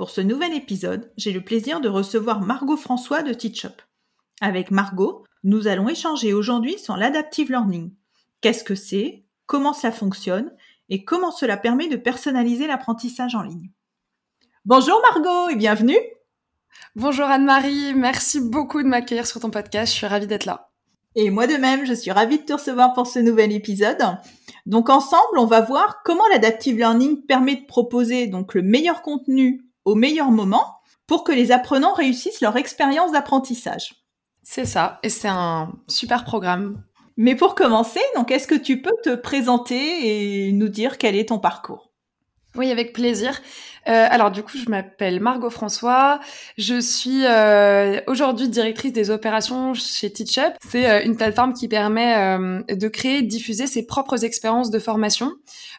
Pour ce nouvel épisode, j'ai le plaisir de recevoir Margot François de TeachUp. Avec Margot, nous allons échanger aujourd'hui sur l'adaptive learning. Qu'est-ce que c'est? Comment cela fonctionne? Et comment cela permet de personnaliser l'apprentissage en ligne? Bonjour Margot et bienvenue Bonjour Anne-Marie, merci beaucoup de m'accueillir sur ton podcast, je suis ravie d'être là. Et moi de même, je suis ravie de te recevoir pour ce nouvel épisode. Donc ensemble, on va voir comment l'adaptive learning permet de proposer donc le meilleur contenu au meilleur moment pour que les apprenants réussissent leur expérience d'apprentissage. C'est ça, et c'est un super programme. Mais pour commencer, donc est-ce que tu peux te présenter et nous dire quel est ton parcours? Oui, avec plaisir. Euh, alors du coup, je m'appelle Margot François. Je suis euh, aujourd'hui directrice des opérations chez TeachUp. C'est euh, une plateforme qui permet euh, de créer et diffuser ses propres expériences de formation,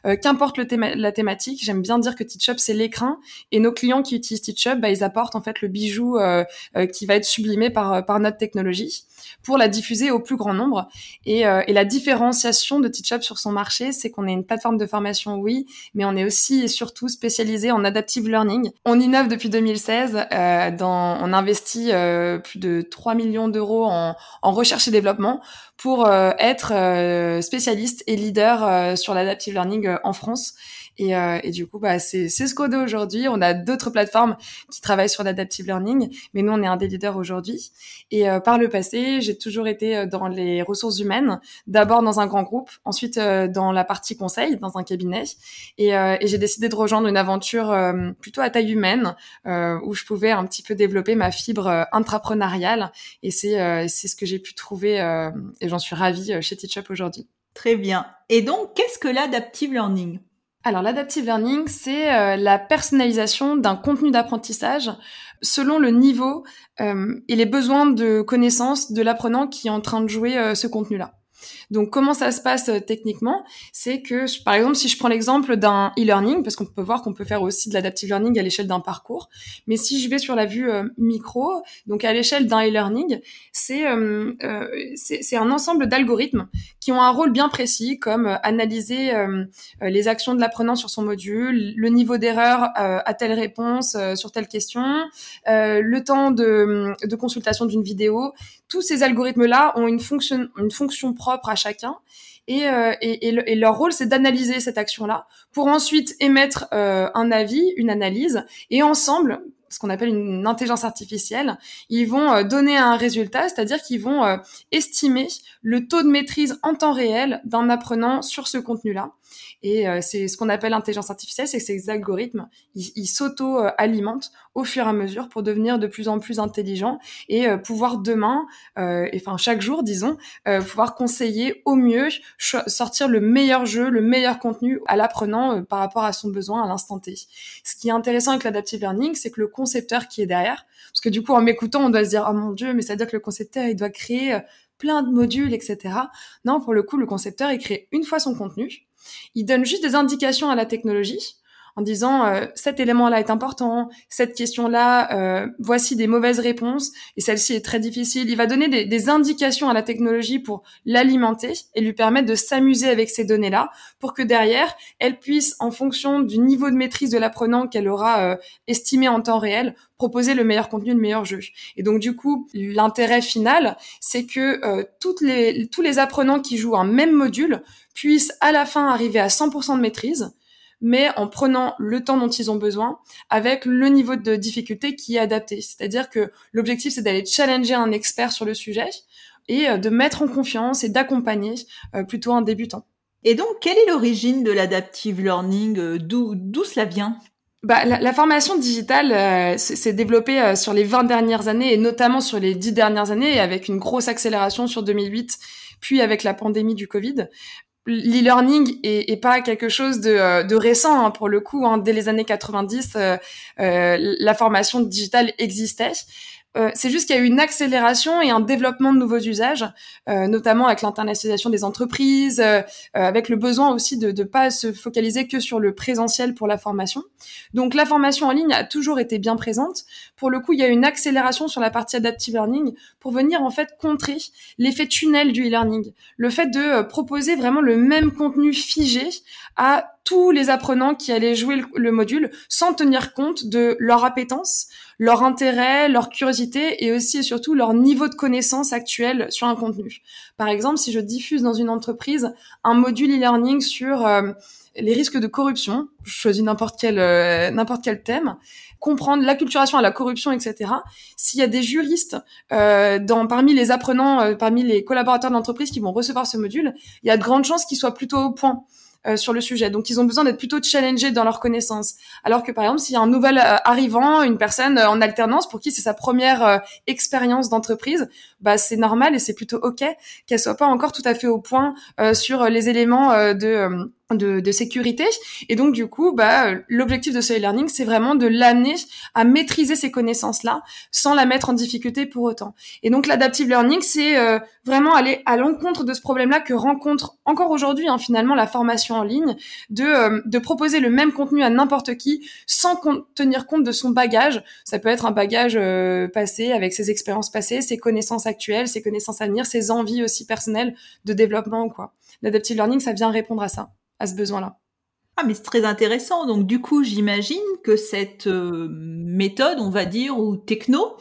euh, qu'importe le la thématique. J'aime bien dire que TeachUp c'est l'écrin et nos clients qui utilisent TeachUp, bah, ils apportent en fait le bijou qui va être sublimé par par notre technologie pour la diffuser au plus grand nombre. Et, et la différenciation de TeachUp sur son marché, c'est qu'on est une plateforme de formation, oui, mais on est aussi et surtout spécialisé en On innove depuis 2016. Euh, on investit euh, plus de 3 millions d'euros en, recherche et développement pour euh, être spécialiste et leader sur l'adaptive learning en France. Et, euh, et, du coup, bah, c'est a aujourd'hui. On a d'autres plateformes qui travaillent sur l'adaptive learning, mais nous, on est un des leaders aujourd'hui. Et euh, par le passé, j'ai toujours été dans les ressources humaines, d'abord dans un grand groupe, ensuite dans la partie conseil, dans un cabinet. Et, et j'ai décidé de rejoindre une aventure plutôt à taille humaine, où je pouvais un petit peu développer ma fibre intrapreneuriale. Et c'est c'est ce que j'ai pu trouver, et j'en suis ravie chez TeachUp aujourd'hui. Très bien. Et donc, qu'est-ce que l'adaptive learning? Alors l'adaptive learning, c'est euh, la personnalisation d'un contenu d'apprentissage selon le niveau euh, et les besoins de connaissance de l'apprenant qui est en train de jouer euh, ce contenu-là. Donc comment ça se passe euh, techniquement? C'est que par exemple si je prends l'exemple d'un e-learning, parce qu'on peut voir qu'on peut faire aussi de l'adaptive learning à l'échelle d'un parcours, mais si je vais sur la vue euh, micro, donc à l'échelle d'un e-learning, c'est euh, c'est un ensemble d'algorithmes qui ont un rôle bien précis, comme analyser les actions de l'apprenant sur son module, le niveau d'erreur à telle réponse sur telle question, le temps de, de consultation d'une vidéo. Tous ces algorithmes-là ont une fonction, une fonction propre à chacun. Et, euh, et, leur rôle, c'est d'analyser cette action-là pour ensuite émettre euh, un avis, une analyse, et ensemble, ce qu'on appelle une intelligence artificielle, ils vont euh, donner un résultat, c'est-à-dire qu'ils vont estimer le taux de maîtrise en temps réel d'un apprenant sur ce contenu-là. Et euh, c'est ce qu'on appelle l'intelligence artificielle, c'est que ces algorithmes, ils s'auto-alimentent au fur et à mesure pour devenir de plus en plus intelligents et pouvoir demain, et, enfin chaque jour, disons, pouvoir conseiller au mieux, sortir le meilleur jeu, le meilleur contenu à l'apprenant par rapport à son besoin à l'instant T. Ce qui est intéressant avec l'adaptive learning, c'est que le concepteur qui est derrière. Parce que du coup, en m'écoutant, on doit se dire, oh mon Dieu, mais ça veut dire que le concepteur, il doit créer euh, plein de modules, etc. Non, pour le coup, le concepteur, il crée une fois son contenu. Il donne juste des indications à la technologie en disant euh, cet élément-là est important, cette question-là, euh, voici des mauvaises réponses et celle-ci est très difficile. Il va donner des, indications à la technologie pour l'alimenter et lui permettre de s'amuser avec ces données-là pour que derrière, elle puisse, en fonction du niveau de maîtrise de l'apprenant qu'elle aura euh, estimé en temps réel, proposer le meilleur contenu, le meilleur jeu. Et donc du coup, l'intérêt final, c'est que euh, les, tous les apprenants qui jouent un même module puissent à la fin arriver à 100% de maîtrise mais en prenant le temps dont ils ont besoin, avec le niveau de difficulté qui est adapté. C'est-à-dire que l'objectif, c'est d'aller challenger un expert sur le sujet et euh, de mettre en confiance et d'accompagner euh, plutôt un débutant. Et donc, quelle est l'origine de l'adaptive learning euh, D'où cela vient? Bah, la, la, formation digitale s'est développée sur les 20 dernières années et notamment sur les 10 dernières années avec une grosse accélération sur 2008 puis avec la pandémie du Covid l'e-learning est, pas quelque chose de, euh, de récent hein, pour le coup. Hein, dès les années 90, euh, euh, la formation digitale existait. Euh, c'est juste qu'il y a eu une accélération et un développement de nouveaux usages, euh, notamment avec l'internationalisation des entreprises, euh, avec le besoin aussi de ne pas se focaliser que sur le présentiel pour la formation. Donc la formation en ligne a toujours été bien présente. Pour le coup, il y a une accélération sur la partie adaptive learning pour venir en fait contrer l'effet tunnel du e-learning, le fait de proposer vraiment le même contenu figé à tous les apprenants qui allaient jouer le, module sans tenir compte de leur appétence, leur intérêt, leur curiosité et aussi et surtout leur niveau de connaissance actuel sur un contenu. Par exemple, si je diffuse dans une entreprise un module e-learning sur euh, les risques de corruption, je choisis n'importe quel euh, n'importe quel thème, comprendre l'acculturation à la corruption, etc. S'il y a des juristes euh, dans parmi les apprenants, parmi les collaborateurs de l'entreprise qui vont recevoir ce module, il y a de grandes chances qu'ils soient plutôt au point. Euh, sur le sujet. Donc, ils ont besoin d'être plutôt challengés dans leurs connaissances. Alors que, par exemple, s'il y a un nouvel euh, arrivant, une personne euh, en alternance pour qui c'est sa première expérience d'entreprise, bah, c'est normal et c'est plutôt OK qu'elle soit pas encore tout à fait au point sur les éléments de de, de, sécurité. Et donc, du coup, bah, l'objectif de ce e-learning, c'est vraiment de l'amener à maîtriser ces connaissances-là sans la mettre en difficulté pour autant. Et donc, l'adaptive learning, c'est euh, vraiment aller à l'encontre de ce problème-là que rencontre encore aujourd'hui, hein, finalement, la formation en ligne, de, euh, de proposer le même contenu à n'importe qui sans tenir compte de son bagage. Ça peut être un bagage euh, passé avec ses expériences passées, ses connaissances actuelles, ses connaissances à venir, ses envies aussi personnelles de développement ou quoi. L'adaptive learning, ça vient répondre à ça à ce besoin-là. Ah, mais c'est très intéressant. Donc, du coup, j'imagine que cette euh, méthode, on va dire, ou techno,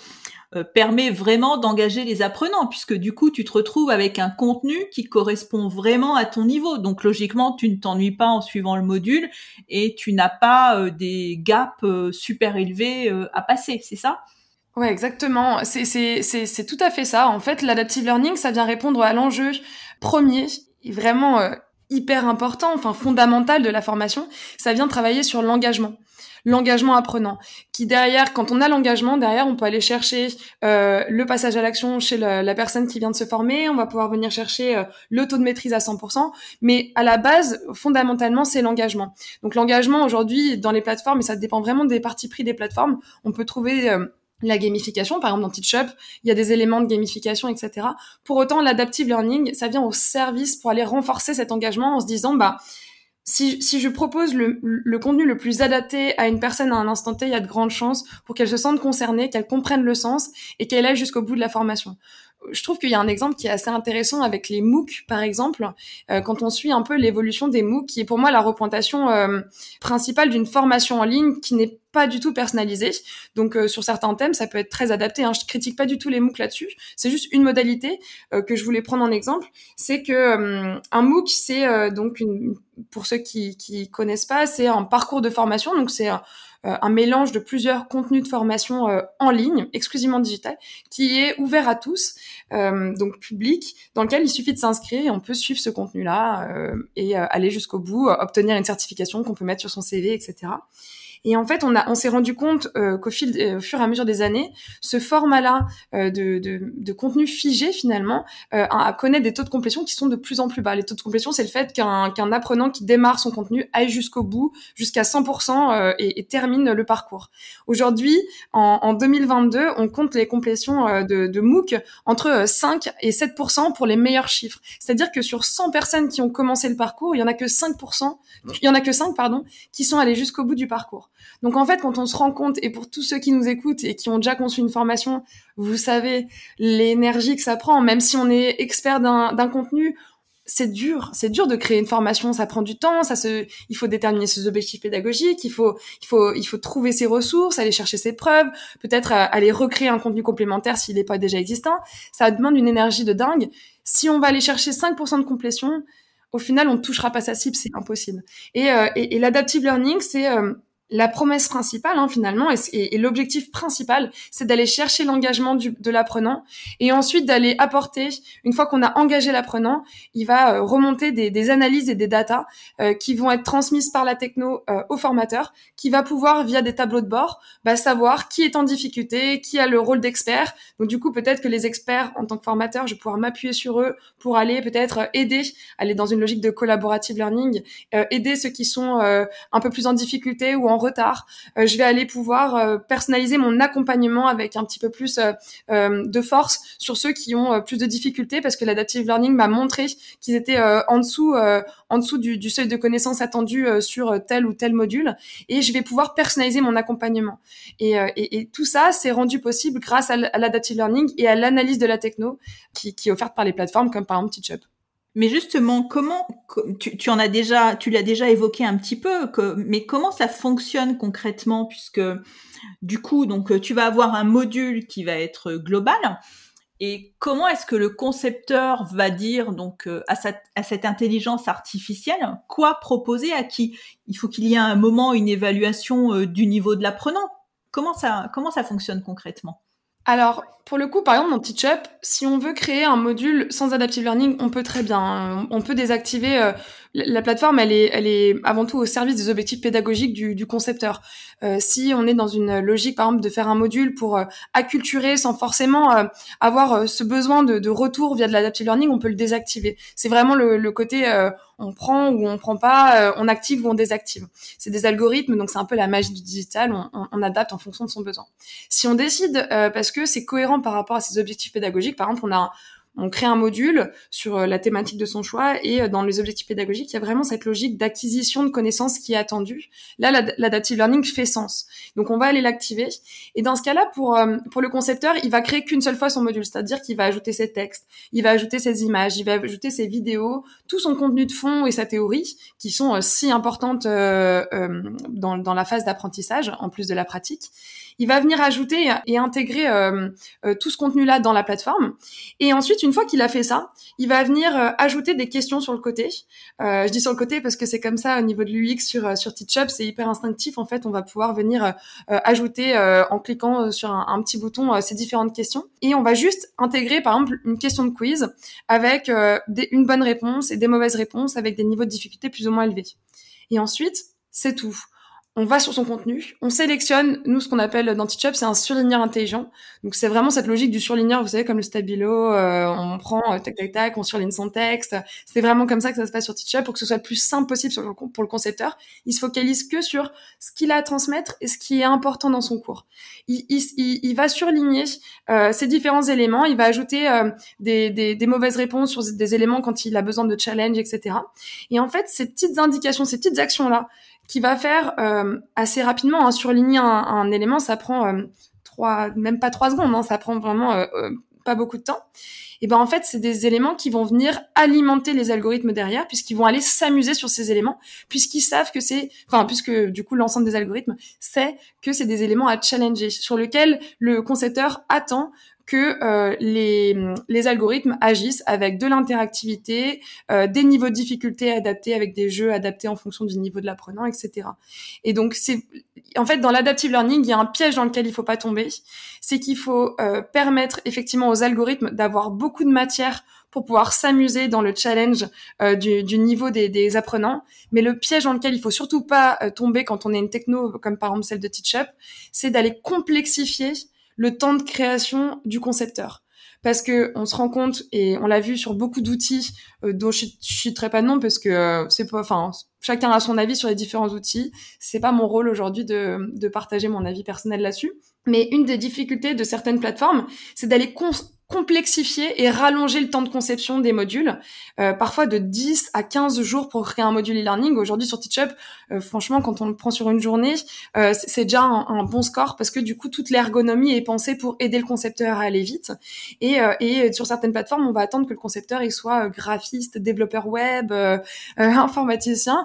euh, permet vraiment d'engager les apprenants, puisque du coup, tu te retrouves avec un contenu qui correspond vraiment à ton niveau. Donc, logiquement, tu ne t'ennuies pas en suivant le module et tu n'as pas euh, des gaps super élevés à passer, c'est ça? Ouais, exactement. C'est, c'est, c'est, c'est tout à fait ça. En fait, l'adaptive learning, ça vient répondre à l'enjeu premier, vraiment hyper important, enfin fondamental de la formation, ça vient travailler sur l'engagement l'engagement apprenant, qui derrière, quand on a l'engagement, derrière, on peut aller chercher euh, le passage à l'action chez la, personne qui vient de se former, on va pouvoir venir chercher euh, le taux de maîtrise à 100%, mais à la base, fondamentalement, c'est l'engagement. Donc l'engagement aujourd'hui dans les plateformes, et ça dépend vraiment des parties pris des plateformes, on peut trouver... Euh, la gamification, par exemple dans TeachUp, il y a des éléments de gamification, etc. Pour autant, l'adaptive learning, ça vient au service pour aller renforcer cet engagement en se disant, bah, si, si je propose le, le contenu le plus adapté à une personne à un instant T, il y a de grandes chances pour qu'elle se sente concernée, qu'elle comprenne le sens et qu'elle aille jusqu'au bout de la formation je trouve qu'il y a un exemple qui est assez intéressant avec les MOOC, par exemple, euh, quand on suit un peu l'évolution des MOOC, qui est pour moi la représentation euh, principale d'une formation en ligne qui n'est pas du tout personnalisée. Donc euh, sur certains thèmes, ça peut être très adapté. Hein. Je critique pas du tout les MOOC là-dessus. C'est juste une modalité que je voulais prendre en exemple. C'est que un MOOC, c'est donc une, pour ceux qui qui connaissent pas, c'est un parcours de formation. Donc c'est euh, un mélange de plusieurs contenus de formation euh, en ligne, exclusivement digital, qui est ouvert à tous, euh, donc public, dans lequel il suffit de s'inscrire et on peut suivre ce contenu-là et aller jusqu'au bout, obtenir une certification qu'on peut mettre sur son CV, etc. Et en fait, on, on s'est rendu compte euh, qu'au fil, euh, au fur et à mesure des années, ce format-là euh, de, de, de, contenu figé finalement euh, connaît des taux de complétion qui sont de plus en plus bas. Les taux de complétion, c'est le fait qu'un qu'un apprenant qui démarre son contenu aille jusqu'au bout, jusqu'à 100% euh, et, et, termine le parcours. Aujourd'hui, en, en, 2022, on compte les complétions de, de MOOC entre 5 et 7% pour les meilleurs chiffres. C'est-à-dire que sur 100 personnes qui ont commencé le parcours, il y en a que 5%, il y en a que 5 pardon, qui sont allés jusqu'au bout du parcours. Donc en fait, quand on se rend compte, et pour tous ceux qui nous écoutent et qui ont déjà conçu une formation, vous savez l'énergie que ça prend, même si on est expert d'un contenu, c'est dur, c'est dur de créer une formation, ça prend du temps, ça se, il faut déterminer ses objectifs pédagogiques, il faut, il faut, il faut trouver ses ressources, aller chercher ses preuves, peut-être euh, aller recréer un contenu complémentaire s'il n'est pas déjà existant. Ça demande une énergie de dingue. Si on va aller chercher 5% de complétion, au final, on ne touchera pas sa cible, c'est impossible. Et, euh, l'adaptive learning, c'est euh, la promesse principale, hein, finalement, et, l'objectif principal, c'est d'aller chercher l'engagement de l'apprenant et ensuite d'aller apporter, une fois qu'on a engagé l'apprenant, il va euh, remonter des, analyses et des datas euh, qui vont être transmises par la techno euh, au formateur, qui va pouvoir, via des tableaux de bord, bah, savoir qui est en difficulté, qui a le rôle d'expert. Donc du coup, peut-être que les experts, en tant que formateur, je vais pouvoir m'appuyer sur eux pour aller peut-être aider, aller dans une logique de collaborative learning, aider ceux qui sont un peu plus en difficulté ou en retard. Euh, je vais aller pouvoir euh, personnaliser mon accompagnement avec un petit peu plus euh, de force sur ceux qui ont plus de difficultés parce que l'adaptive learning m'a montré qu'ils étaient en dessous, en dessous du, seuil de connaissances attendu sur tel ou tel module et je vais pouvoir personnaliser mon accompagnement. Et, tout ça, c'est rendu possible grâce à l'adaptive learning et à l'analyse de la techno qui, qui est offerte par les plateformes comme par exemple Teachup. Mais justement, comment tu, en as déjà, tu l'as déjà évoqué un petit peu, que, mais comment ça fonctionne concrètement puisque du coup, donc tu vas avoir un module qui va être global. Et comment est-ce que le concepteur va dire donc à, à cette intelligence artificielle quoi proposer à qui? Il faut qu'il y ait un moment une évaluation euh, du niveau de l'apprenant. Comment ça comment ça fonctionne concrètement? Alors, pour le coup, par exemple, dans TeachUp, si on veut créer un module sans adaptive learning, on peut très bien. Hein. On peut désactiver euh, la plateforme, elle est, elle est avant tout au service des objectifs pédagogiques du, du concepteur. Euh, si on est dans une logique, par exemple, de faire un module pour euh, acculturer sans forcément euh, avoir euh, ce besoin de, de, retour via de l'adaptive learning, on peut le désactiver. C'est vraiment le, le côté on prend ou on prend pas, on active ou on désactive. C'est des algorithmes, donc c'est un peu la magie du digital. On, on, on, adapte en fonction de son besoin. Si on décide, parce que c'est cohérent par rapport à ses objectifs pédagogiques, par exemple, on a on crée un module sur euh, la thématique de son choix et euh, dans les objectifs pédagogiques, il y a vraiment cette logique d'acquisition de connaissances qui est attendue. Là, l'adaptive learning fait sens. Donc, on va aller l'activer. Et dans ce cas-là, pour, euh, pour le concepteur, il va créer qu'une seule fois son module, c'est-à-dire qu'il va ajouter ses textes, il va ajouter ses images, il va ajouter ses vidéos, tout son contenu de fond et sa théorie, qui sont si importantes dans, dans la phase d'apprentissage, en plus de la pratique il va venir ajouter et intégrer euh, euh, tout ce contenu-là dans la plateforme. Et ensuite, une fois qu'il a fait ça, il va venir euh, ajouter des questions sur le côté. je dis sur le côté parce que c'est comme ça au niveau de l'UX sur sur TeachUp, c'est hyper instinctif. En fait, on va pouvoir venir ajouter en cliquant sur un, petit bouton ces différentes questions. Et on va juste intégrer, par exemple, une question de quiz avec une bonne réponse et des mauvaises réponses avec des niveaux de difficulté plus ou moins élevés. Et ensuite, c'est tout on va sur son contenu, on sélectionne, nous ce qu'on appelle dans Teachup, c'est un surligneur intelligent. Donc c'est vraiment cette logique du surligneur, vous savez comme le stabilo, euh, on prend euh, tac tac tac, on surligne son texte. C'est vraiment comme ça que ça se passe sur Teachup pour que ce soit le plus simple possible pour le concepteur. Il se focalise que sur ce qu'il a à transmettre et ce qui est important dans son cours. Il, va surligner euh, ces différents éléments, il va ajouter des, des, mauvaises réponses sur des éléments quand il a besoin de challenge, etc. Et en fait, ces petites indications, ces petites actions là qui va faire euh, assez rapidement hein, surligner un, un, élément, ça prend euh, trois, même pas trois secondes, hein, ça prend vraiment euh, pas beaucoup de temps. Et ben en fait, c'est des éléments qui vont venir alimenter les algorithmes derrière, puisqu'ils vont aller s'amuser sur ces éléments, puisqu'ils savent que c'est, enfin, puisque du coup l'ensemble des algorithmes sait que c'est des éléments à challenger, sur lesquels le concepteur attend que euh, les, les, algorithmes agissent avec de l'interactivité, euh, des niveaux de difficulté adaptés avec des jeux adaptés en fonction du niveau de l'apprenant, etc. Et donc c'est en fait dans l'adaptive learning, il y a un piège dans lequel il faut pas tomber, c'est qu'il faut euh, permettre effectivement aux algorithmes d'avoir beaucoup de matière pour pouvoir s'amuser dans le challenge euh, du, du, niveau des, des, apprenants. Mais le piège dans lequel il faut surtout pas euh, tomber quand on est une techno comme par exemple celle de TeachUp, c'est d'aller complexifier le temps de création du concepteur. Parce que on se rend compte et on l'a vu sur beaucoup d'outils euh, dont je, citerai pas de nom parce que euh, c'est pas, enfin, chacun a son avis sur les différents outils. C'est pas mon rôle aujourd'hui de, de partager mon avis personnel là-dessus. Mais une des difficultés de certaines plateformes, c'est d'aller complexifier et rallonger le temps de conception des modules, euh, parfois de 10 à 15 jours pour créer un module e-learning. Aujourd'hui sur Teachup, euh, franchement, quand on le prend sur une journée, euh, c'est déjà un, bon score parce que du coup, toute l'ergonomie est pensée pour aider le concepteur à aller vite. Et, euh, et sur certaines plateformes, on va attendre que le concepteur il soit graphiste, développeur web, informaticien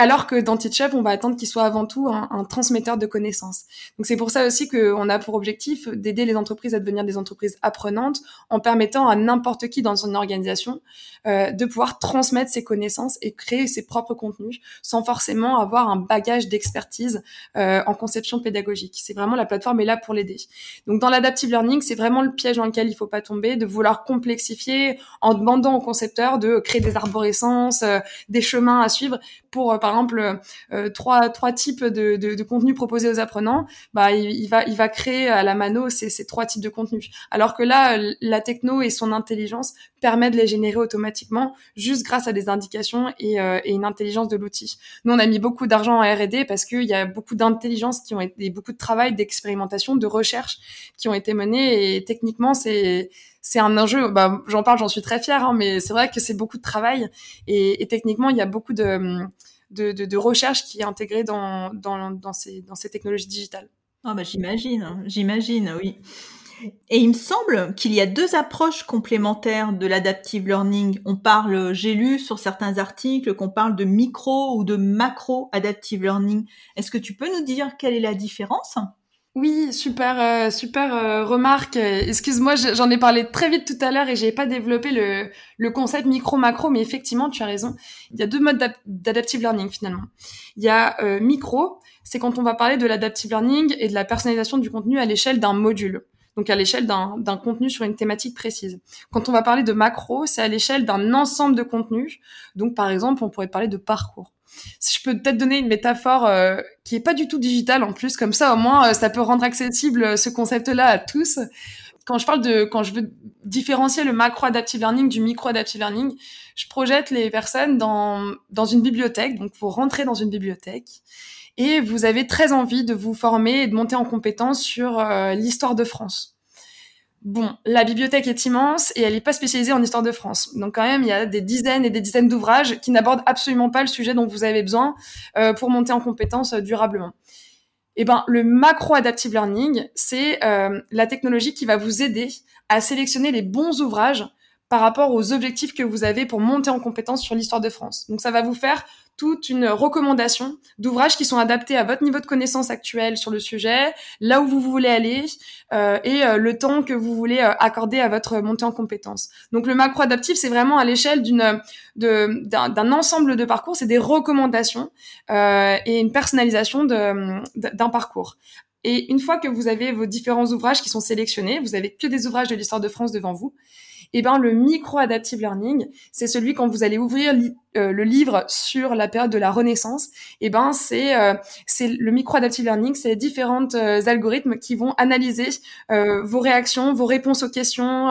alors que dans TeachUp, on va attendre qu'il soit avant tout un, transmetteur de connaissances. Donc c'est pour ça aussi qu'on a pour objectif d'aider les entreprises à devenir des entreprises apprenantes en permettant à n'importe qui dans une organisation euh, de pouvoir transmettre ses connaissances et créer ses propres contenus sans forcément avoir un bagage d'expertise euh, en conception pédagogique. C'est vraiment la plateforme est là pour l'aider. Donc dans l'adaptive learning, c'est vraiment le piège dans lequel il faut pas tomber, de vouloir complexifier en demandant aux concepteurs de créer des arborescences, euh, des chemins à suivre pour, euh, par exemple, euh, trois, trois types de, de, de contenus proposés aux apprenants, bah, il, va, il va créer à la mano ces, ces trois types de contenus. Alors que là, la techno et son intelligence permet de les générer automatiquement juste grâce à des indications et, euh, et une intelligence de l'outil. Nous, on a mis beaucoup d'argent en R&D parce qu'il y a beaucoup d'intelligence qui ont été, beaucoup de travail, d'expérimentation, de recherche qui ont été menées et techniquement, c'est c'est un enjeu. Bah, j'en parle, j'en suis très fière, hein, mais c'est vrai que c'est beaucoup de travail et, techniquement, il y a beaucoup de, de, de, de recherche qui est intégrée dans, dans, dans, ces, dans ces technologies digitales. Ah bah j'imagine, j'imagine, oui. Et il me semble qu'il y a deux approches complémentaires de l'adaptive learning. On parle, j'ai lu sur certains articles qu'on parle de micro ou de macro adaptive learning. Est-ce que tu peux nous dire quelle est la différence? Oui, super, euh, super euh, remarque. Excuse-moi, j'en ai parlé très vite tout à l'heure et j'ai pas développé le, le concept micro-macro, mais effectivement, tu as raison. Il y a deux modes d'adaptive learning finalement. Il y a euh, micro, c'est quand on va parler de l'adaptive learning et de la personnalisation du contenu à l'échelle d'un module donc à l'échelle d'un contenu sur une thématique précise. Quand on va parler de macro, c'est à l'échelle d'un ensemble de contenus. Donc par exemple, on pourrait parler de parcours. Si je peux peut-être donner une métaphore euh, qui est pas du tout digitale en plus, comme ça au moins euh, ça peut rendre accessible euh, ce concept-là à tous. Quand je parle de, quand je veux différencier le macro adaptive learning du micro adaptive learning, je projette les personnes dans dans une bibliothèque. Donc vous rentrez dans une bibliothèque et vous avez très envie de vous former et de monter en compétence sur l'histoire de France. Bon, la bibliothèque est immense et elle n'est pas spécialisée en histoire de France. Donc quand même, il y a des dizaines et des dizaines d'ouvrages qui n'abordent absolument pas le sujet dont vous avez besoin euh, pour monter en compétence euh, durablement. Eh ben, le macro adaptive learning, c'est la technologie qui va vous aider à sélectionner les bons ouvrages par rapport aux objectifs que vous avez pour monter en compétence sur l'histoire de France. Donc ça va vous faire toute une recommandation d'ouvrages qui sont adaptés à votre niveau de connaissance actuel sur le sujet, là où vous voulez aller euh, et euh, le temps que vous voulez euh, accorder à votre montée en compétences. Donc le macro adaptif, c'est vraiment à l'échelle d'une d'un ensemble de parcours, c'est des recommandations euh, et une personnalisation d'un parcours. Et une fois que vous avez vos différents ouvrages qui sont sélectionnés, vous avez que des ouvrages de l'histoire de France devant vous, eh ben le micro adaptive learning, c'est celui quand vous allez ouvrir euh, le livre sur la période de la Renaissance, eh ben c'est euh, c'est le micro adaptive learning, c'est les différentes euh, algorithmes qui vont analyser vos réactions, vos réponses aux questions,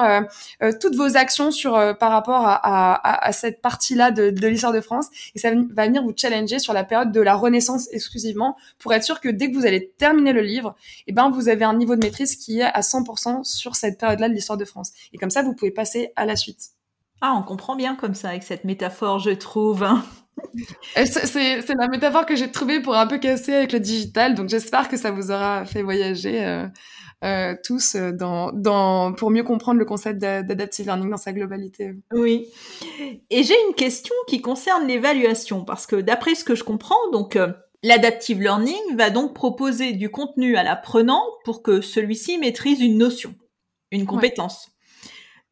toutes vos actions sur par rapport à, à, à cette partie-là de, de l'histoire de France, et ça va venir vous challenger sur la période de la Renaissance exclusivement pour être sûr que dès que vous allez terminer le livre, eh ben vous avez un niveau de maîtrise qui est à 100% sur cette période-là de l'histoire de France. Et comme ça, vous pouvez passer à la suite. Ah, on comprend bien comme ça avec cette métaphore, je trouve. c'est la métaphore que j'ai trouvée pour un peu casser avec le digital, donc j'espère que ça vous aura fait voyager euh, euh, tous dans, dans, pour mieux comprendre le concept d'adaptive learning dans sa globalité. Oui. Et j'ai une question qui concerne l'évaluation, parce que d'après ce que je comprends, donc euh, l'adaptive learning va donc proposer du contenu à l'apprenant pour que celui-ci maîtrise une notion, une compétence.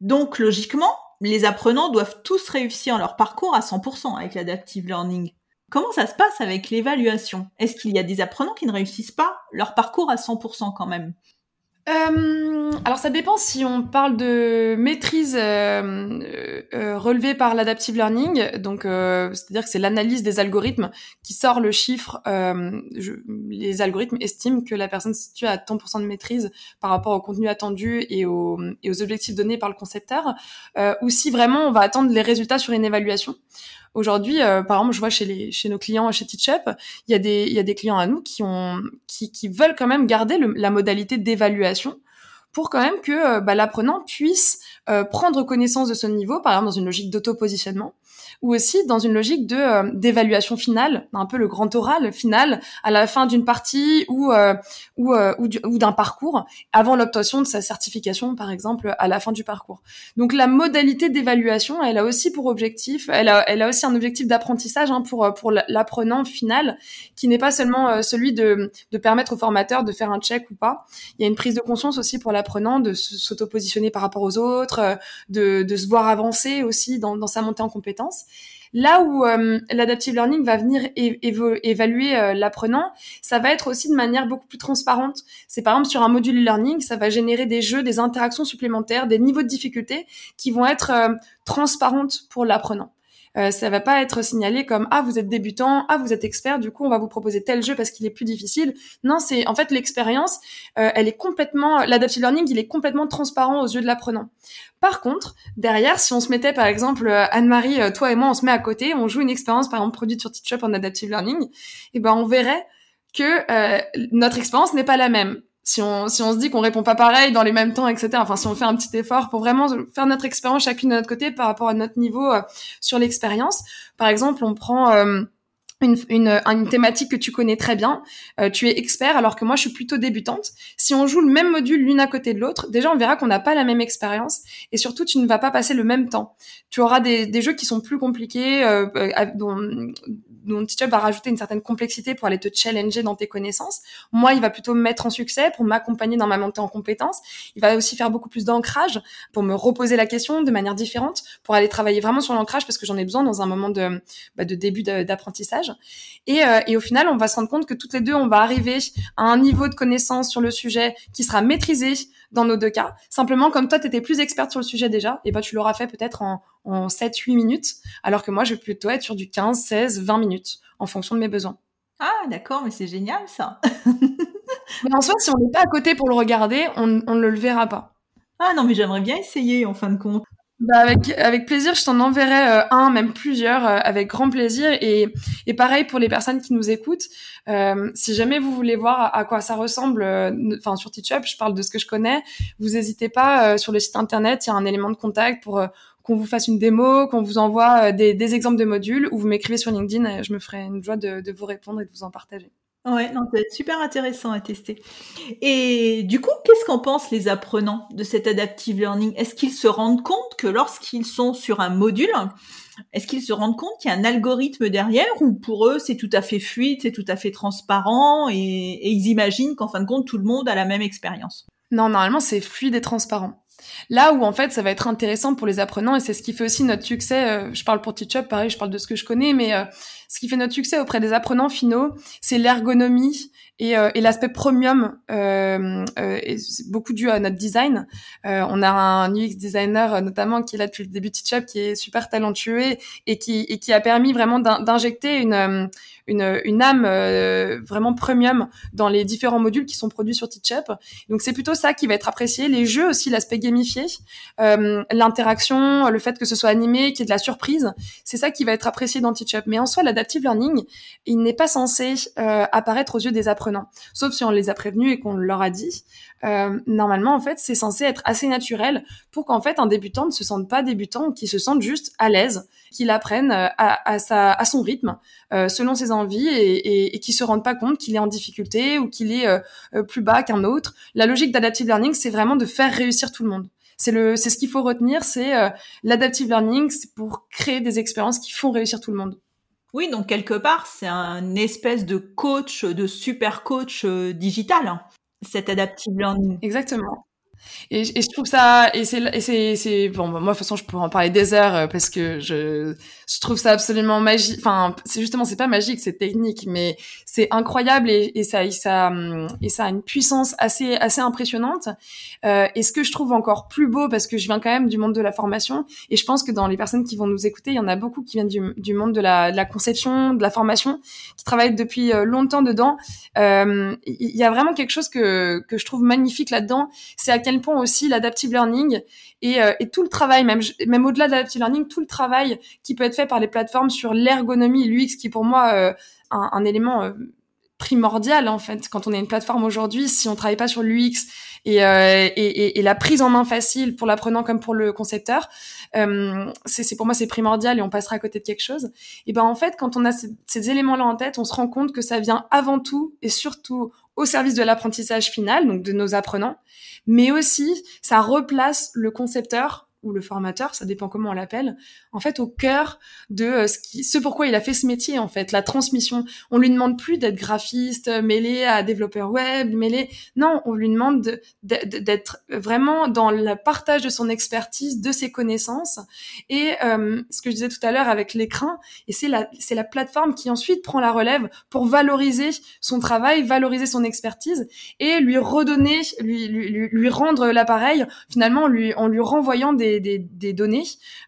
Donc logiquement, les apprenants doivent tous réussir leur parcours à 100% avec l'adaptive learning. Comment ça se passe avec l'évaluation? Est-ce qu'il y a des apprenants qui ne réussissent pas leur parcours à 100% quand même? Euh, alors ça dépend si on parle de maîtrise euh, euh, relevée par l'adaptive learning, donc c'est-à-dire que c'est l'analyse des algorithmes qui sort le chiffre. Les algorithmes estiment que la personne se situe à tant de maîtrise par rapport au contenu attendu et aux, et aux objectifs donnés par le concepteur, ou si vraiment on va attendre les résultats sur une évaluation. Aujourd'hui, euh, par exemple, je vois chez, nos clients chez TeachUp, il y, a des, clients à nous qui, veulent quand même garder la modalité d'évaluation pour quand même que euh, bah, l'apprenant puisse euh, prendre connaissance de son niveau, par exemple dans une logique d'auto-positionnement, ou aussi dans une logique de euh, d'évaluation finale, un peu le grand oral final à la fin d'une partie ou euh, ou, euh, ou, d'un parcours avant l'obtention de sa certification par exemple à la fin du parcours. Donc la modalité d'évaluation, elle a aussi pour objectif, elle a elle a aussi un objectif d'apprentissage hein, pour pour l'apprenant final qui n'est pas seulement celui de de permettre au formateur de faire un check ou pas. Il y a une prise de conscience aussi pour l'apprenant de s'auto-positionner par rapport aux autres, de de se voir avancer aussi dans dans sa montée en compétences. Là où euh, l'adaptive learning va venir évaluer euh, l'apprenant, ça va être aussi de manière beaucoup plus transparente. C'est par exemple sur un module learning, ça va générer des jeux, des interactions supplémentaires, des niveaux de difficulté qui vont être euh, transparentes pour l'apprenant. Euh, ça va pas être signalé comme ah vous êtes débutant, ah vous êtes expert, du coup on va vous proposer tel jeu parce qu'il est plus difficile. Non, c'est en fait l'expérience, euh, elle est complètement l'adaptive learning, il est complètement transparent aux yeux de l'apprenant. Par contre, derrière, si on se mettait par exemple euh, Anne-Marie, euh, toi et moi, on se met à côté, on joue une expérience par exemple produite sur TeachUp en adaptive learning, et eh ben on verrait que notre expérience n'est pas la même si on, si on se dit qu'on répond pas pareil dans les mêmes temps, etc. Enfin, si on fait un petit effort pour vraiment faire notre expérience chacune de notre côté par rapport à notre niveau euh, sur l'expérience. Par exemple, on prend euh, une, une, une, thématique que tu connais très bien, euh, tu es expert alors que moi je suis plutôt débutante. Si on joue le même module l'une à côté de l'autre, déjà on verra qu'on n'a pas la même expérience et surtout tu ne vas pas passer le même temps. Tu auras des, des jeux qui sont plus compliqués, euh, euh dont, TeachUp va rajouter une certaine complexité pour aller te challenger dans tes connaissances. Moi, il va plutôt me mettre en succès pour m'accompagner dans ma montée en compétences. Il va aussi faire beaucoup plus d'ancrage pour me reposer la question de manière différente, pour aller travailler vraiment sur l'ancrage parce que j'en ai besoin dans un moment de, bah, début d'apprentissage. Et, euh, et, au final, on va se rendre compte que toutes les deux, on va arriver à un niveau de connaissance sur le sujet qui sera maîtrisé dans nos deux cas. Simplement, comme toi, tu étais plus experte sur le sujet déjà, et ben tu l'auras fait peut-être en, en 7-8 minutes, alors que moi, je vais plutôt être sur du 15, 16, 20 minutes, en fonction de mes besoins. Ah, d'accord, mais c'est génial ça. mais en soi, si on n'est pas à côté pour le regarder, on, on ne le verra pas. Ah non, mais j'aimerais bien essayer en fin de compte. Bah avec, avec plaisir, je t'en enverrai euh, un, même plusieurs, euh, avec grand plaisir. Et, et pareil pour les personnes qui nous écoutent, euh, si jamais vous voulez voir à, quoi ça ressemble, enfin sur TeachUp, je parle de ce que je connais, vous n'hésitez pas, sur le site internet, il y a un élément de contact pour qu'on vous fasse une démo, qu'on vous envoie des, des, exemples de modules, ou vous m'écrivez sur LinkedIn, et je me ferai une joie de, de vous répondre et de vous en partager. Ouais, non, c'est super intéressant à tester. Et du coup, qu'est-ce qu'en pensent les apprenants de cet adaptive learning? Est-ce qu'ils se rendent compte que lorsqu'ils sont sur un module, est-ce qu'ils se rendent compte qu'il y a un algorithme derrière ou pour eux c'est tout à fait fluide, c'est tout à fait transparent et, et ils imaginent qu'en fin de compte tout le monde a la même expérience? Non, normalement c'est fluide et transparent. Là où en fait ça va être intéressant pour les apprenants et c'est ce qui fait aussi notre succès. Euh, je parle pour TeachUp, pareil, je parle de ce que je connais, mais euh, ce qui fait notre succès auprès des apprenants finaux, c'est l'ergonomie et, euh, l'aspect premium. Euh, beaucoup dû à notre design. on a un UX designer notamment qui est là depuis le début de TeachUp, qui est super talentueux et qui, a permis vraiment d'injecter une une, âme euh, vraiment premium dans les différents modules qui sont produits sur TeachUp. Donc c'est plutôt ça qui va être apprécié. Les jeux aussi, l'aspect gamifié, euh, l'interaction, le fait que ce soit animé, qu'il y ait de la surprise, c'est ça qui va être apprécié dans TeachUp. Mais en soi, l'adaptive learning, il n'est pas censé euh, apparaître aux yeux des apprenants, sauf si on les a prévenus et qu'on leur a dit. Euh, normalement, en fait, c'est censé être assez naturel pour qu'en fait un débutant ne se sente pas débutant, qu'il se sente juste à l'aise, qu'il apprenne euh, à, sa, à son rythme, selon ses envies, et, et, et se rende pas compte qu'il est en difficulté ou qu'il est plus bas qu'un autre. La logique d'adaptive learning, c'est vraiment de faire réussir tout le monde. C'est le, c'est ce qu'il faut retenir, c'est l'adaptive learning, c'est pour créer des expériences qui font réussir tout le monde. Oui, donc quelque part, c'est un espèce de coach, de super coach digital. Hein cet adaptive learning. Exactement. Et, je trouve ça, et c'est, c'est, bon, moi, de toute façon, je pourrais en parler des heures euh, parce que je, trouve ça absolument magique. Enfin, c'est justement, c'est pas magique, c'est technique, mais c'est incroyable et, ça, ça, hum, et ça a une puissance assez, assez impressionnante. Euh, et ce que je trouve encore plus beau, parce que je viens quand même du monde de la formation, et je pense que dans les personnes qui vont nous écouter, il y en a beaucoup qui viennent du, du monde de la, conception, de la formation, qui travaillent depuis euh, longtemps dedans. Il y a vraiment quelque chose que, que je trouve magnifique là-dedans, c'est quel point aussi l'adaptive learning et, euh, et, tout le travail, même, même au-delà de l'adaptive learning, tout le travail qui peut être fait par les plateformes sur l'ergonomie l'UX, qui pour moi euh, un, élément euh, primordial en fait quand on est une plateforme aujourd'hui si on travaille pas sur l'UX et, euh, et, et, la prise en main facile pour l'apprenant comme pour le concepteur c'est pour moi c'est primordial et on passera à côté de quelque chose. Et ben en fait quand on a ces, ces éléments là en tête on se rend compte que ça vient avant tout et surtout au service de l'apprentissage final donc de nos apprenants mais aussi ça replace le concepteur ou le formateur, ça dépend comment on l'appelle, en fait au cœur de euh, ce qui, ce pourquoi il a fait ce métier en fait, la transmission. On lui demande plus d'être graphiste, euh, mêlé à développeur web, mêlé. Non, on lui demande d'être vraiment dans le partage de son expertise, de ses connaissances. Et euh, ce que je disais tout à l'heure avec l'écran, et c'est la, plateforme qui ensuite prend la relève pour valoriser son travail, valoriser son expertise et lui redonner, lui rendre l'appareil finalement lui, en lui renvoyant des des, données,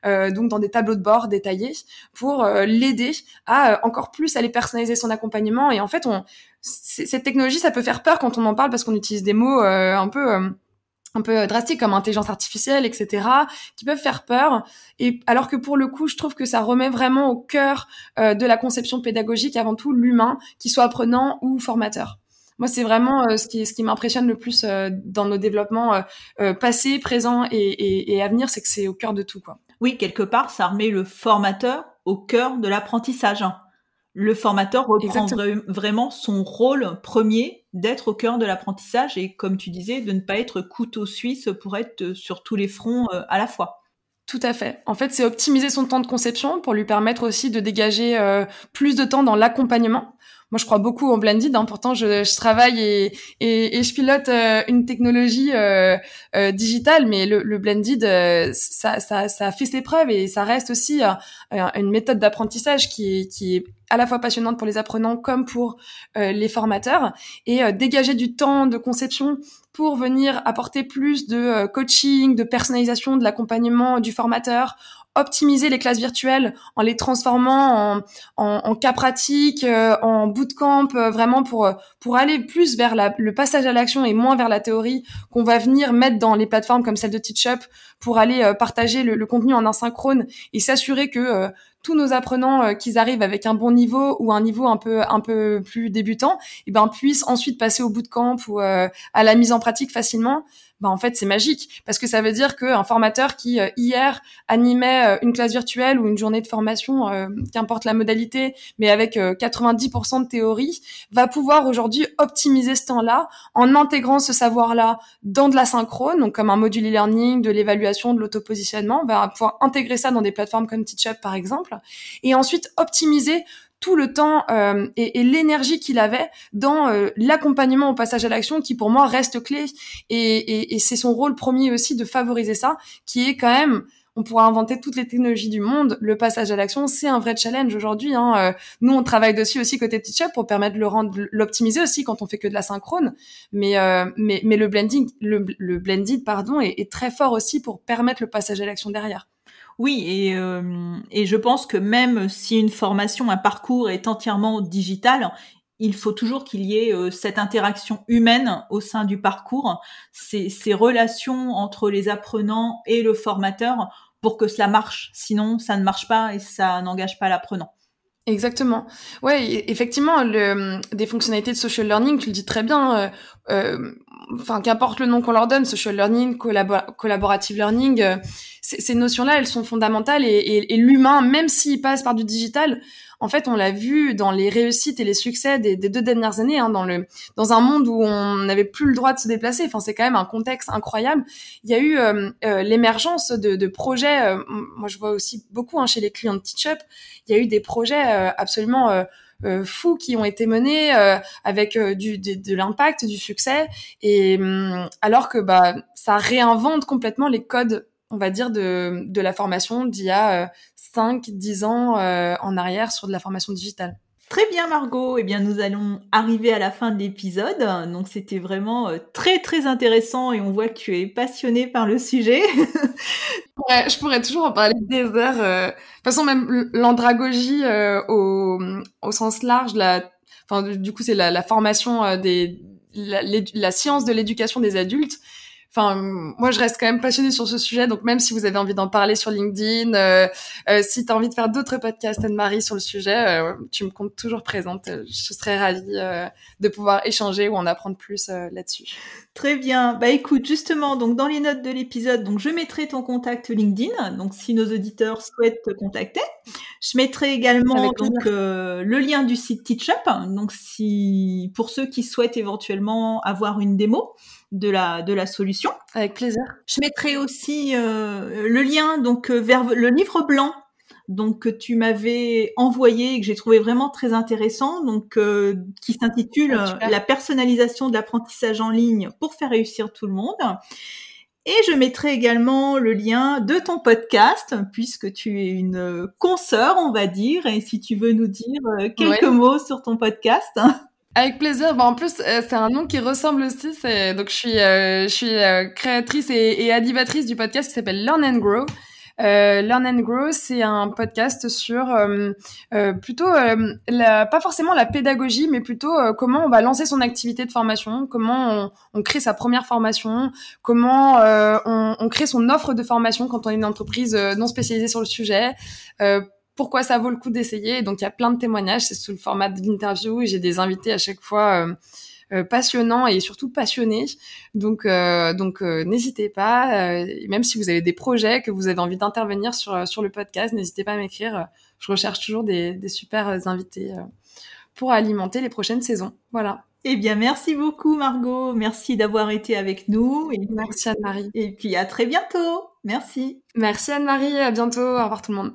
euh, donc dans des tableaux de bord détaillés, pour euh, l'aider à euh, encore plus aller personnaliser son accompagnement. Et en fait, on, cette technologie, ça peut faire peur quand on en parle parce qu'on utilise des mots un peu un peu drastiques comme intelligence artificielle, etc., qui peuvent faire peur. Et alors que pour le coup, je trouve que ça remet vraiment au cœur de la conception pédagogique avant tout l'humain, qui soit apprenant ou formateur. Moi, c'est vraiment euh, ce qui, ce qui m'impressionne le plus euh, dans nos développements euh, passés, présents et, et, et à venir, c'est que c'est au cœur de tout. Quoi. Oui, quelque part, ça remet le formateur au cœur de l'apprentissage. Le formateur reprend vraiment son rôle premier d'être au cœur de l'apprentissage et, comme tu disais, de ne pas être couteau suisse pour être sur tous les fronts à la fois. Tout à fait. En fait, c'est optimiser son temps de conception pour lui permettre aussi de dégager plus de temps dans l'accompagnement moi je crois beaucoup en blended. Hein. Pourtant, je, je travaille et, et, et, je pilote euh, une technologie euh, euh, digitale, mais le, le blended, euh, ça, ça, ça fait ses preuves et ça reste aussi une méthode d'apprentissage qui est, qui est à la fois passionnante pour les apprenants comme pour les formateurs et dégager du temps de conception pour venir apporter plus de coaching, de personnalisation, de l'accompagnement du formateur optimiser les classes virtuelles en les transformant en, cas pratique, euh, en bootcamp, euh, vraiment pour pour aller plus vers la, le passage à l'action et moins vers la théorie qu'on va venir mettre dans les plateformes comme celle de TeachUp pour aller euh, partager le, le, contenu en asynchrone et s'assurer que tous nos apprenants qu'ils arrivent avec un bon niveau ou un niveau un peu un peu plus débutant, et eh ben puissent ensuite passer au bootcamp ou à la mise en pratique facilement bah en fait c'est magique parce que ça veut dire qu'un formateur qui euh, hier animait euh, une classe virtuelle ou une journée de formation, euh, qu'importe la modalité, mais avec 90% de théorie, va pouvoir aujourd'hui optimiser ce temps-là en intégrant ce savoir-là dans de la synchrone, donc comme un module e-learning, de l'évaluation, de l'autopositionnement, va pouvoir intégrer ça dans des plateformes comme TeachUp par exemple, et ensuite optimiser tout le temps euh, et, et l'énergie qu'il avait dans euh, l'accompagnement au passage à l'action qui pour moi reste clé et, et, et c'est son rôle premier aussi de favoriser ça qui est quand même on pourra inventer toutes les technologies du monde. Le passage à l'action, c'est un vrai challenge aujourd'hui. Hein. Euh, nous, on travaille dessus aussi côté Teachup pour permettre de le rendre, l'optimiser aussi quand on fait que de la synchrone. Mais mais, mais le blending, le, le blended, pardon, est, est, très fort aussi pour permettre le passage à l'action derrière. Oui, et, euh, et je pense que même si une formation, un parcours est entièrement digital, il faut toujours qu'il y ait euh, cette interaction humaine au sein du parcours, ces, relations entre les apprenants et le formateur pour que cela marche. Sinon, ça ne marche pas et ça n'engage pas l'apprenant. Exactement. Ouais, effectivement, des fonctionnalités de social learning, tu le dis très bien. Euh, enfin, qu'importe le nom qu'on leur donne, social learning, collaborative learning, euh, ces notions-là, elles sont fondamentales et, l'humain, même s'il passe par du digital, en fait, on l'a vu dans les réussites et les succès des, deux dernières années, hein, dans le dans un monde où on n'avait plus le droit de se déplacer. Enfin, c'est quand même un contexte incroyable. Il y a eu euh, euh, l'émergence de, de, projets. Moi, je vois aussi beaucoup hein, chez les clients de TeachUp. Il y a eu des projets absolument fous qui ont été menés avec du, de, de l'impact, du succès, et hum, alors que bah ça réinvente complètement les codes on va dire, de, de la formation d'il y a 5, 10 ans euh, en arrière sur de la formation digitale. Très bien Margot, eh bien nous allons arriver à la fin de l'épisode. Donc c'était vraiment euh, très très intéressant et on voit que tu es passionnée par le sujet. ouais, je pourrais toujours en parler des heures. Euh. De toute façon même l'andragogie au, au sens large, la, enfin du coup c'est la, formation des la, science de l'éducation des adultes enfin, moi, je reste quand même passionnée sur ce sujet. Donc, même si vous avez envie d'en parler sur LinkedIn, euh, euh, si tu as envie de faire d'autres podcasts, Anne-Marie, sur le sujet, euh, tu me comptes toujours présente. Je serais ravie de pouvoir échanger ou en apprendre plus là-dessus. Très bien. Bah, écoute, justement, donc dans les notes de l'épisode, donc je mettrai ton contact LinkedIn. Donc, si nos auditeurs souhaitent te contacter, je mettrai également donc le lien du site TeachUp. Donc, si pour ceux qui souhaitent éventuellement avoir une démo de la de la solution. Avec plaisir. Je mettrai aussi euh, le lien donc euh, vers le livre blanc donc que tu m'avais envoyé et que j'ai trouvé vraiment très intéressant donc euh, qui s'intitule la personnalisation de l'apprentissage en ligne pour faire réussir tout le monde. Et je mettrai également le lien de ton podcast, puisque tu es une consoeur, on va dire, et si tu veux nous dire quelques mots sur ton podcast. Avec plaisir. Bah, en plus, euh, c'est un nom qui ressemble aussi. Donc, je suis, euh, je suis euh, créatrice et, et, animatrice du podcast qui s'appelle Learn and Grow. Learn and Grow, c'est un podcast sur plutôt la, pas forcément la pédagogie, mais plutôt comment on va lancer son activité de formation, comment on, on crée sa première formation, comment on, on, crée son offre de formation quand on est une entreprise non spécialisée sur le sujet pourquoi ça vaut le coup d'essayer. Donc il y a plein de témoignages, c'est sous le format d'interview. J'ai des invités à chaque fois euh, euh, passionnants et surtout passionnés. Donc euh, donc n'hésitez pas. même si vous avez des projets que vous avez envie d'intervenir sur sur le podcast, n'hésitez pas à m'écrire. Je recherche toujours des, des super invités pour alimenter les prochaines saisons. Voilà. Eh bien, merci beaucoup, Margot. Merci d'avoir été avec nous. Et... Merci, Anne-Marie. Et puis, à très bientôt. Merci. Merci, Anne-Marie. À bientôt. Au revoir, tout le monde.